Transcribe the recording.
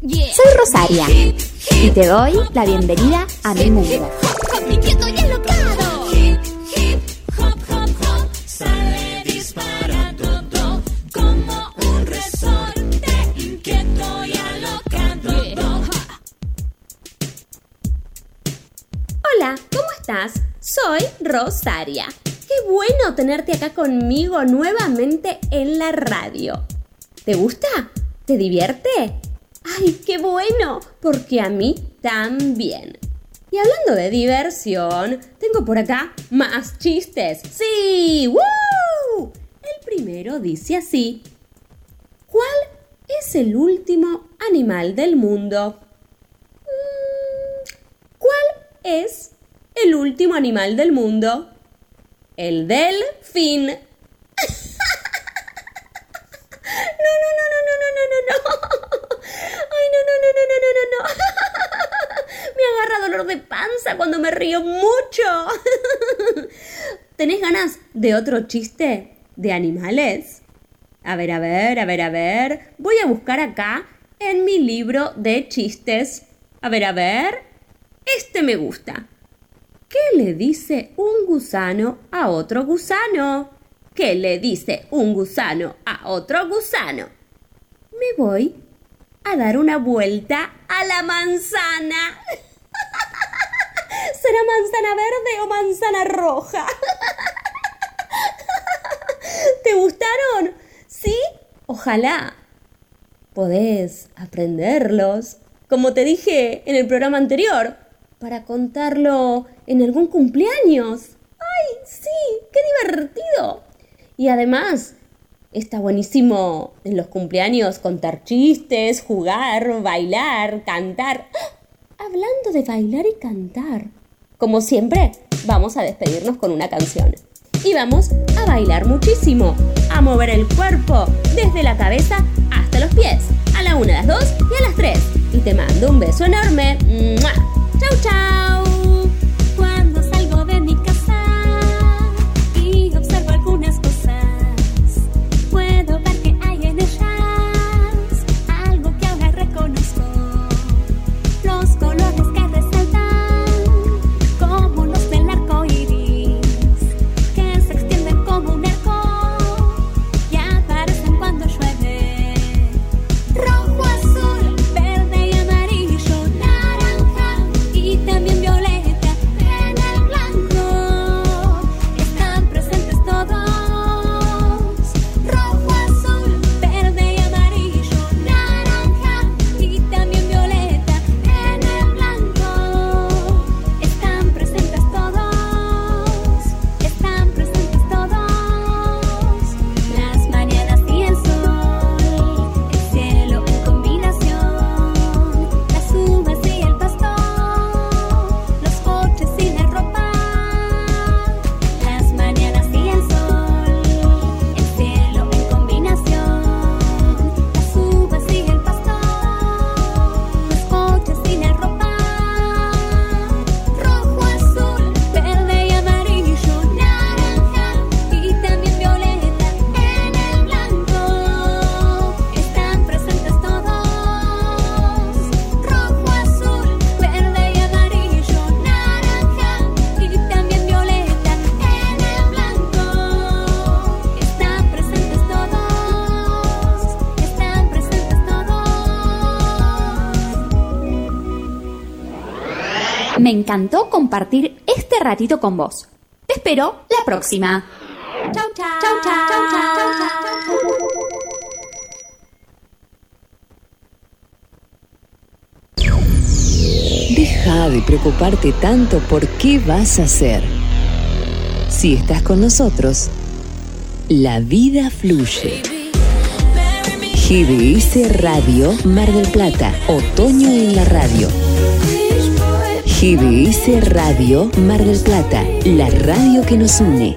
soy Rosaria y te doy la bienvenida a mi mundo. Inquieto y alocado. Sale disparando do, como un resorte. Inquieto y alocado. Hola, ¿cómo estás? Soy Rosaria. Qué bueno tenerte acá conmigo nuevamente en la radio. ¿Te gusta? ¿Te divierte? ¡Ay, qué bueno! Porque a mí también. Y hablando de diversión, tengo por acá más chistes. ¡Sí! ¡Woo! El primero dice así. ¿Cuál es el último animal del mundo? Mm, ¿Cuál es el último animal del mundo? El delfín. Cuando me río mucho. ¿Tenés ganas de otro chiste de animales? A ver, a ver, a ver, a ver. Voy a buscar acá en mi libro de chistes. A ver, a ver. Este me gusta. ¿Qué le dice un gusano a otro gusano? ¿Qué le dice un gusano a otro gusano? Me voy a dar una vuelta a la manzana. ¿Será manzana verde o manzana roja? ¿Te gustaron? ¿Sí? Ojalá. Podés aprenderlos, como te dije en el programa anterior, para contarlo en algún cumpleaños. ¡Ay, sí! ¡Qué divertido! Y además, está buenísimo en los cumpleaños contar chistes, jugar, bailar, cantar. ¡Ah! Hablando de bailar y cantar. Como siempre, vamos a despedirnos con una canción. Y vamos a bailar muchísimo, a mover el cuerpo desde la cabeza hasta los pies, a la una, a las dos y a las tres. Y te mando un beso enorme. ¡Mua! ¡Chau, chau! Me encantó compartir este ratito con vos. Te espero la próxima. Chau, chau. Chau, chau. Chau, chau. Deja de preocuparte tanto por qué vas a hacer. Si estás con nosotros, la vida fluye. GDS Radio Mar del Plata. Otoño en la radio. GDS Radio Mar del Plata. La radio que nos une.